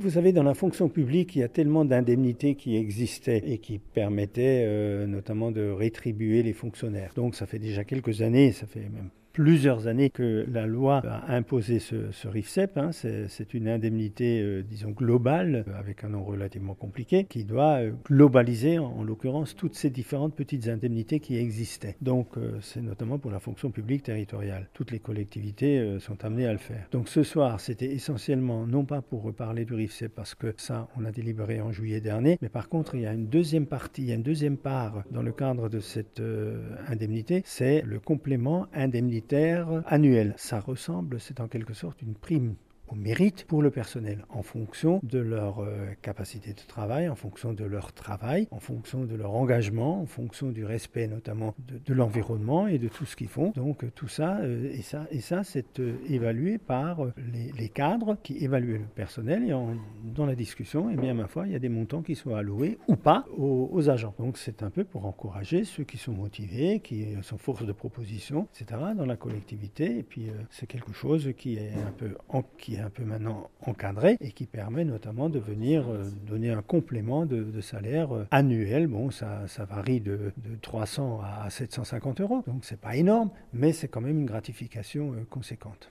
Vous savez, dans la fonction publique, il y a tellement d'indemnités qui existaient et qui permettaient euh, notamment de rétribuer les fonctionnaires. Donc ça fait déjà quelques années, ça fait même plusieurs années que la loi a imposé ce, RIFSEP. Hein. C'est une indemnité, euh, disons, globale, avec un nom relativement compliqué, qui doit euh, globaliser, en, l'occurrence, toutes ces différentes petites indemnités qui existaient. Donc, euh, c'est notamment pour la fonction publique territoriale. Toutes les collectivités sont amenées à le faire. Donc, ce soir, c'était essentiellement, non pas pour reparler du RIFSEP, parce que ça, on a délibéré en juillet dernier, mais par contre, il y a une deuxième partie, il y a une deuxième part dans le cadre de cette indemnité, c'est le complément indemnité annuel. Ça ressemble, c'est en quelque sorte une prime au mérite pour le personnel en fonction de leur euh, capacité de travail, en fonction de leur travail, en fonction de leur engagement, en fonction du respect notamment de, l'environnement et de tout ce qu'ils font. Donc euh, tout ça, euh, et ça, et ça c'est évalué par les, cadres qui évaluent le personnel et dans la discussion, et eh bien ma foi, il y a des montants qui sont alloués ou pas aux, agents. Donc c'est un peu pour encourager ceux qui sont motivés, qui sont force de proposition, etc. dans la collectivité. Et puis c'est quelque chose qui est un peu un peu maintenant encadré et qui permet notamment de venir euh, donner un complément de, salaire euh, annuel. Bon, ça, varie de, 300 à 750 euros, donc c'est pas énorme, mais c'est quand même une gratification euh, conséquente.